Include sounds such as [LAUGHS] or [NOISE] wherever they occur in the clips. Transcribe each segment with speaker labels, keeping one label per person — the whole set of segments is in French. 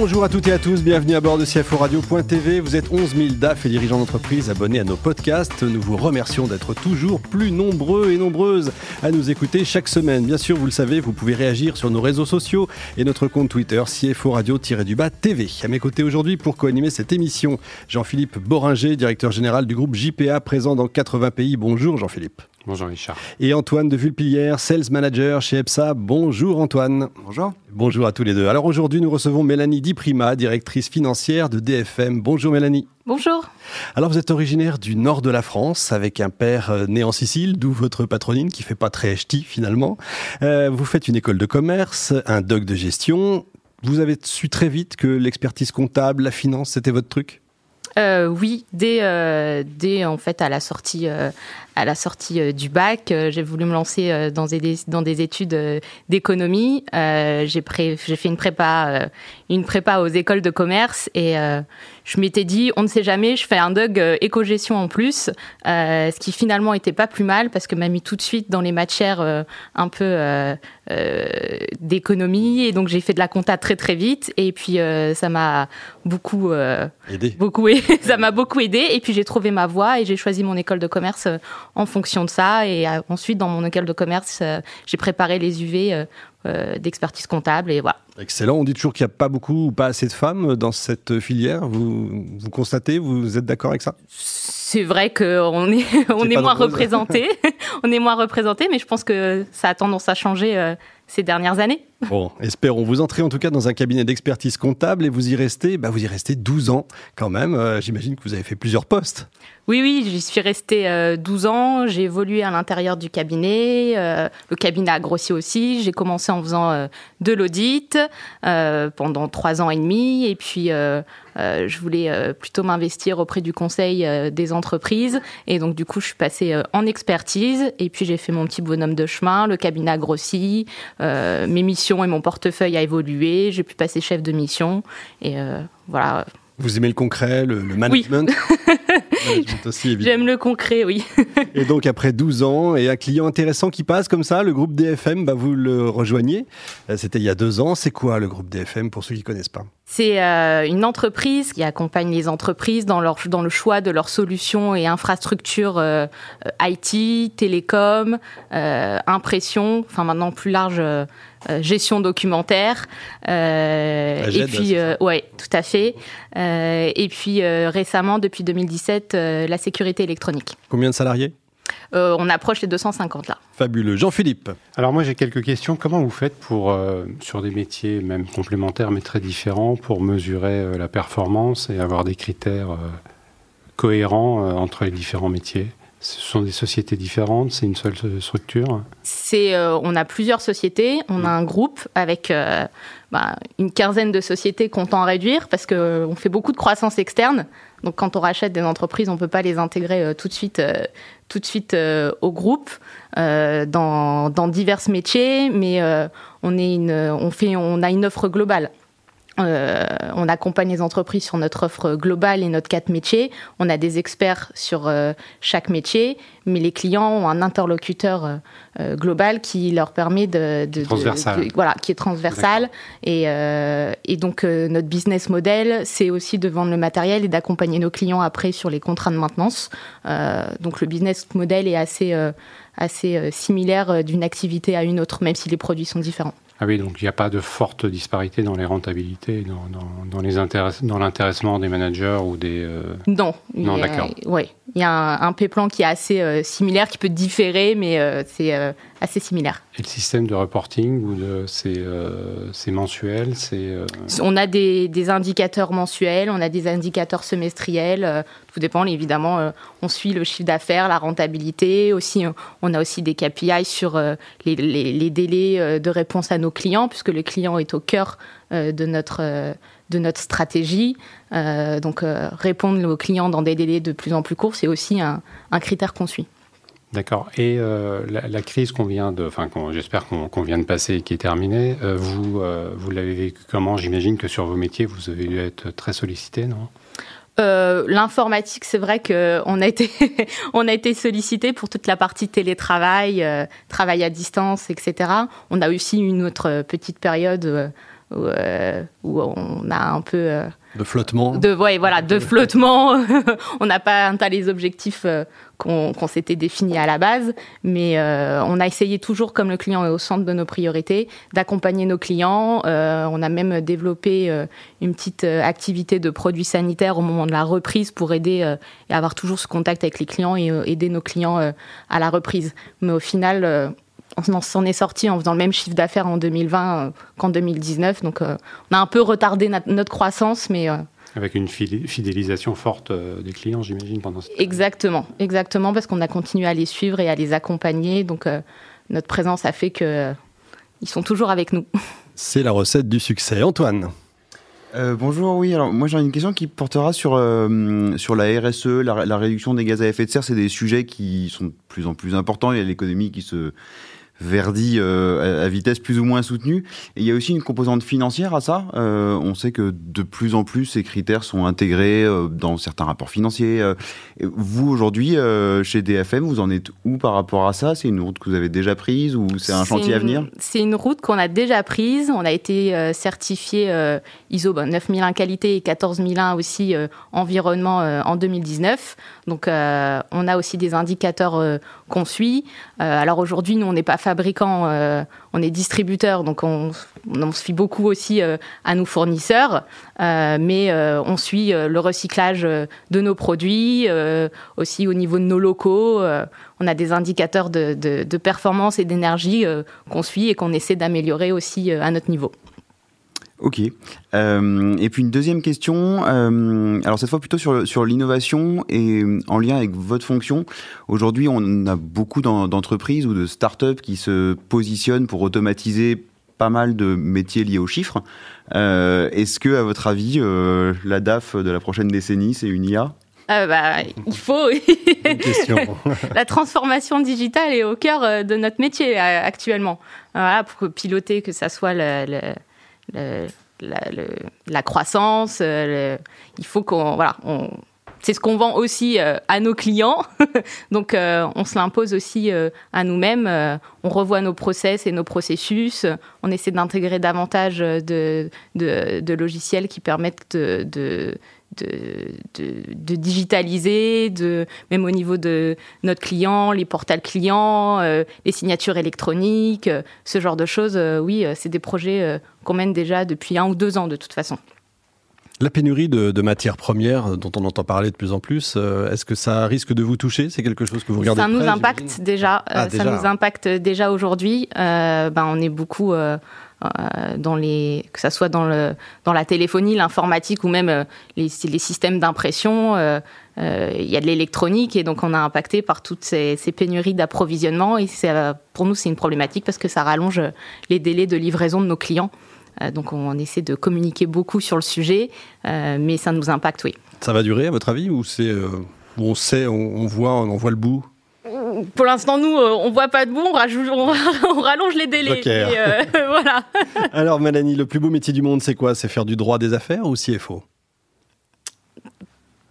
Speaker 1: Bonjour à toutes et à tous, bienvenue à bord de CFO Radio.tv. Vous êtes 11 000 DAF et dirigeants d'entreprise abonnés à nos podcasts. Nous vous remercions d'être toujours plus nombreux et nombreuses à nous écouter chaque semaine. Bien sûr, vous le savez, vous pouvez réagir sur nos réseaux sociaux et notre compte Twitter CFO Radio-du-bas TV. À mes côtés aujourd'hui pour co-animer cette émission, Jean-Philippe Boringer, directeur général du groupe JPA présent dans 80 pays. Bonjour Jean-Philippe.
Speaker 2: Bonjour Richard.
Speaker 1: Et Antoine de Vulpilière, Sales Manager chez EPSA. Bonjour Antoine.
Speaker 3: Bonjour.
Speaker 1: Bonjour à tous les deux. Alors aujourd'hui, nous recevons Mélanie Diprima, directrice financière de DFM. Bonjour Mélanie.
Speaker 4: Bonjour.
Speaker 1: Alors vous êtes originaire du nord de la France avec un père euh, né en Sicile, d'où votre patronine qui fait pas très ch'ti finalement. Euh, vous faites une école de commerce, un doc de gestion. Vous avez su très vite que l'expertise comptable, la finance, c'était votre truc?
Speaker 4: Euh, oui, dès, euh, dès en fait à la sortie, euh, à la sortie du bac, j'ai voulu me lancer dans des, dans des études d'économie. j'ai fait une prépa, une prépa aux écoles de commerce et je m'étais dit, on ne sait jamais, je fais un DUG éco-gestion en plus, ce qui finalement était pas plus mal parce que m'a mis tout de suite dans les matières un peu d'économie et donc j'ai fait de la compta très très vite et puis ça m'a beaucoup
Speaker 1: aidé.
Speaker 4: beaucoup [LAUGHS] ça m'a beaucoup aidé et puis j'ai trouvé ma voie et j'ai choisi mon école de commerce en fonction de ça. Et euh, ensuite, dans mon école de commerce, euh, j'ai préparé les UV euh, d'expertise comptable et voilà.
Speaker 1: Excellent. On dit toujours qu'il n'y a pas beaucoup ou pas assez de femmes dans cette filière. Vous, vous constatez, vous êtes d'accord avec ça?
Speaker 4: C'est vrai qu'on est, [LAUGHS] [LAUGHS] on est, moins représenté. on est moins représenté, mais je pense que ça a tendance à changer ces dernières années.
Speaker 1: Bon, espérons. Vous entrez en tout cas dans un cabinet d'expertise comptable et vous y restez, bah vous y restez 12 ans quand même. Euh, J'imagine que vous avez fait plusieurs postes.
Speaker 4: Oui, oui, j'y suis restée euh, 12 ans. J'ai évolué à l'intérieur du cabinet. Euh, le cabinet a grossi aussi. J'ai commencé en faisant euh, de l'audit pendant trois ans et demi. Et puis, je voulais plutôt m'investir auprès du conseil des entreprises. Et donc, du coup, je suis passée en expertise. Et puis, j'ai fait mon petit bonhomme de chemin. Le cabinet a grossi. mes missions et mon portefeuille a évolué. J'ai pu passer chef de mission. Et voilà.
Speaker 1: Vous aimez le concret, le, le management [LAUGHS]
Speaker 4: oui. J'aime le concret, oui.
Speaker 1: et donc après 12 ans et un client intéressant qui passe comme ça, le groupe DFM, bah, vous le rejoignez. C'était il y a deux ans. C'est quoi le groupe DFM pour ceux qui ne connaissent pas?
Speaker 4: C'est euh, une entreprise qui accompagne les entreprises dans, leur, dans le choix de leurs solutions et infrastructures euh, IT, télécom, euh, impression, enfin maintenant plus large, euh, gestion documentaire.
Speaker 1: Euh,
Speaker 4: et puis, ouais, tout à fait. et puis récemment, depuis 2017, la sécurité électronique.
Speaker 1: Combien de salariés?
Speaker 4: Euh, on approche les 250 là.
Speaker 1: Fabuleux. Jean-Philippe.
Speaker 2: Alors moi j'ai quelques questions. Comment vous faites pour, euh, sur des métiers même complémentaires mais très différents, pour mesurer euh, la performance et avoir des critères euh, cohérents euh, entre les différents métiers? Ce sont des sociétés différentes, c'est une seule structure
Speaker 4: C'est, euh, On a plusieurs sociétés, on a un groupe avec euh, bah, une quinzaine de sociétés qu'on tend à réduire parce qu'on fait beaucoup de croissance externe. Donc quand on rachète des entreprises, on ne peut pas les intégrer euh, tout de suite, euh, tout de suite euh, au groupe dans, divers métiers, mais on, est on, fait, on a une offre globale. Euh, on accompagne les entreprises sur notre offre globale et notre quatre métiers. On a des experts sur euh, chaque métier, mais les clients ont un interlocuteur euh, global qui leur permet de, de,
Speaker 2: transversal.
Speaker 4: de voilà, qui est transversal. Et, et, donc notre business model, c'est aussi de vendre le matériel et d'accompagner nos clients après sur les contrats de maintenance. donc le business model est assez assez similaire d'une activité à une autre, même si les produits sont différents.
Speaker 2: Ah oui, donc il n'y a pas de forte disparité dans les rentabilités, dans, dans, dans les dans l'intéressement des managers ou des. Euh...
Speaker 4: Non.
Speaker 2: Non, d'accord.
Speaker 4: Oui, il y a un, un P-plan qui est assez euh, similaire, qui peut différer, mais euh, c'est assez similaire.
Speaker 2: Et le système de reporting de c'est c'est mensuel, c'est.
Speaker 4: On a des, des, indicateurs mensuels, on a des indicateurs semestriels. tout dépend, évidemment. on suit le chiffre d'affaires, la rentabilité. Aussi, on a aussi des KPI sur les, les, les délais de réponse à nos clients, puisque le client est au cœur euh, de, notre, euh, de notre stratégie. Euh, donc répondre aux clients dans des délais de plus en plus courts, c'est aussi un, un critère qu'on suit.
Speaker 2: D'accord. Et euh, la, crise qu'on vient de, enfin, j'espère qu'on qu vient de passer et qui est terminée, euh, vous, euh, vous l'avez vécu comment? J'imagine que sur vos métiers, vous avez dû être très sollicité, non?
Speaker 4: L'informatique, c'est vrai qu'on a été [LAUGHS] été sollicité pour toute la partie télétravail, travail à distance, etc. On a aussi une autre petite période où, où on a un peu
Speaker 1: de flottement.
Speaker 4: De, ouais, voilà, de [LAUGHS] flottement. [LAUGHS] on n'a pas atteint les objectifs euh, qu'on s'était définis à la base, mais euh, on a essayé toujours, comme le client est au centre de nos priorités, d'accompagner nos clients. Euh, on a même développé une petite activité de produits sanitaires au moment de la reprise pour aider et avoir toujours ce contact avec les clients et aider nos clients à la reprise. Mais au final, on s'en est sorti en faisant le même chiffre d'affaires en 2020 euh, qu'en 2019. Donc, euh, on a un peu retardé notre croissance, mais. Euh,
Speaker 2: avec une fidélisation forte des clients, j'imagine, pendant cette
Speaker 4: Exactement, exactement, parce qu'on a continué à les suivre et à les accompagner. Donc, notre présence a fait qu'ils sont toujours avec nous. [LAUGHS]
Speaker 1: C'est la recette du succès. Antoine
Speaker 3: bonjour, oui. Alors moi j'ai une question qui portera sur sur la RSE, la, la, réduction des gaz à effet de serre. C'est des sujets qui sont de plus en plus importants. Il y a l'économie qui se Verdi euh, à vitesse plus ou moins soutenue. Et il y a aussi une composante financière à ça. Euh, on sait que de plus en plus ces critères sont intégrés euh, dans certains rapports financiers. vous aujourd'hui chez DFM, vous en êtes où par rapport à ça? C'est une route que vous avez déjà prise ou c'est un chantier à venir?
Speaker 4: C'est une route qu'on a déjà prise. On a été certifié ISO 9001 qualité et 14001 aussi environnement en 2019. Donc on a aussi des indicateurs qu'on suit. alors aujourd'hui, nous on n'est pas fabricant, euh, on est distributeur, donc on, on se fie beaucoup aussi euh, à nos fournisseurs, euh, mais on suit le recyclage de nos produits, aussi au niveau de nos locaux. on a des indicateurs de performance et d'énergie qu'on suit et qu'on essaie d'améliorer aussi à notre niveau.
Speaker 3: Ok. Euh, et puis une deuxième question, euh, alors cette fois plutôt sur, sur l'innovation et euh, en lien avec votre fonction. Aujourd'hui, on a beaucoup d'entreprises ou de startups qui se positionnent pour automatiser pas mal de métiers liés aux chiffres. Est-ce que, à votre avis, la DAF de la prochaine décennie, c'est une IA
Speaker 4: bah, il faut. [LAUGHS] la transformation digitale est au cœur de notre métier actuellement. Voilà, pour piloter que ça soit le la, croissance. Euh, il faut qu'on voilà, c'est ce qu'on vend aussi euh, à nos clients. [LAUGHS] Donc, euh, on se l'impose aussi à nous-mêmes. on revoit nos process et nos processus. On essaie d'intégrer davantage de, de, logiciels qui permettent de, digitaliser, de, même au niveau de notre client, les portals clients, euh, les signatures électroniques, euh, ce genre de choses. Euh, oui, c'est des projets qu'on mène déjà depuis un ou deux ans de toute façon.
Speaker 1: La pénurie de, matières premières dont on entend parler de plus en plus, est-ce que ça risque de vous toucher? C'est quelque chose que vous regardez
Speaker 4: Ça nous impacte déjà. Ah, ça nous impacte déjà aujourd'hui. ben, on est beaucoup les, que ça soit dans, le, dans la téléphonie, l'informatique ou même euh, les, les systèmes d'impression. Euh, il y a de l'électronique et donc on a impacté par toutes ces, pénuries d'approvisionnement et pour nous c'est une problématique parce que ça rallonge les délais de livraison de nos clients. donc on, essaie de communiquer beaucoup sur le sujet, mais ça nous impacte, oui.
Speaker 1: Ça va durer à votre avis ou c'est on sait, on, on voit, on voit le bout?
Speaker 4: Pour l'instant, nous, euh, on voit pas de bout, [LAUGHS] on, rallonge les délais. Euh, [LAUGHS] voilà.
Speaker 1: Alors, Mélanie, le plus beau métier du monde, c'est quoi? C'est faire du droit des affaires ou CFO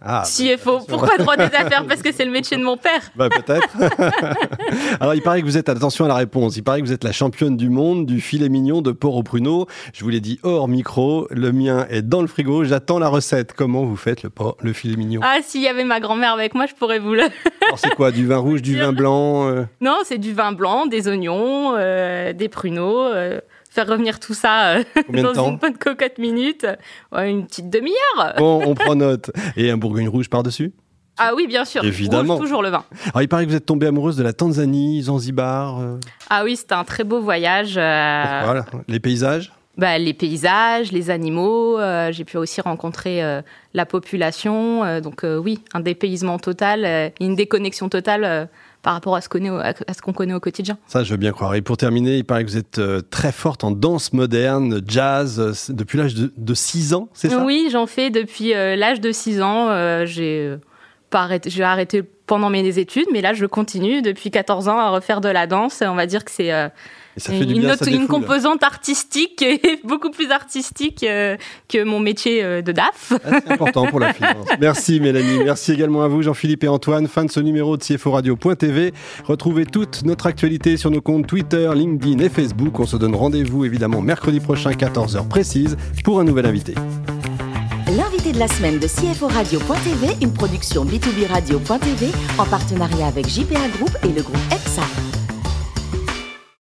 Speaker 4: ah, CFO. Pourquoi droit des [LAUGHS] affaires Parce que c'est le métier de mon père.
Speaker 1: Bah, peut-être. [LAUGHS] Alors, il paraît que vous êtes, attention à la réponse, il paraît que vous êtes la championne du monde du filet mignon de porc au pruneau. Je vous l'ai dit hors micro, le mien est dans le frigo, j'attends la recette. Comment vous faites le, porc, le filet mignon?
Speaker 4: Ah, s'il y avait ma grand-mère avec moi, je pourrais vous le. [LAUGHS]
Speaker 1: Alors, c'est quoi Du vin rouge, du vin blanc euh?
Speaker 4: Non, c'est du vin blanc, des oignons, euh, des pruneaux. Euh, faire revenir tout ça euh, dans une bonne cocotte minute, une petite demi-heure.
Speaker 1: Bon, on prend note. Et un Bourgogne rouge par-dessus
Speaker 4: ah oui, bien sûr.
Speaker 1: Évidemment.
Speaker 4: toujours le vin.
Speaker 1: Alors, il paraît que vous êtes tombée amoureuse de la Tanzanie, Zanzibar. Euh.
Speaker 4: Ah oui, c'était un très beau voyage.
Speaker 1: Euh. Voilà. Les paysages
Speaker 4: bah, Les paysages, les animaux. J'ai pu aussi rencontrer la population. donc oui, un dépaysement total, une déconnexion totale par rapport à ce qu'on connaît, au quotidien.
Speaker 1: Ça, je veux bien croire. Et pour terminer, il paraît que vous êtes euh, très forte en danse moderne, jazz, euh, depuis l'âge de, 6 ans, c'est ça?
Speaker 4: Oui, j'en fais depuis euh, l'âge de 6 ans. J'ai pas arrêté, j'ai arrêté pendant mes études, mais là je continue depuis 14 ans à refaire de la danse. On va dire que c'est euh, une, une composante artistique [LAUGHS] et beaucoup plus artistique euh, que mon métier euh, de DAF.
Speaker 1: Ah, c'est important pour la finance. [LAUGHS] Merci Mélanie. Merci également à vous Jean-Philippe et Antoine. Fin de ce numéro de CFO Radio.tv. Retrouvez toute notre actualité sur nos comptes Twitter, LinkedIn et Facebook. On se donne rendez-vous évidemment mercredi prochain 14h précise pour un nouvel invité.
Speaker 5: L'invité de la semaine de CFO Radio.tv, une production B2B Radio.tv en partenariat avec JPA Group et le groupe EPSA.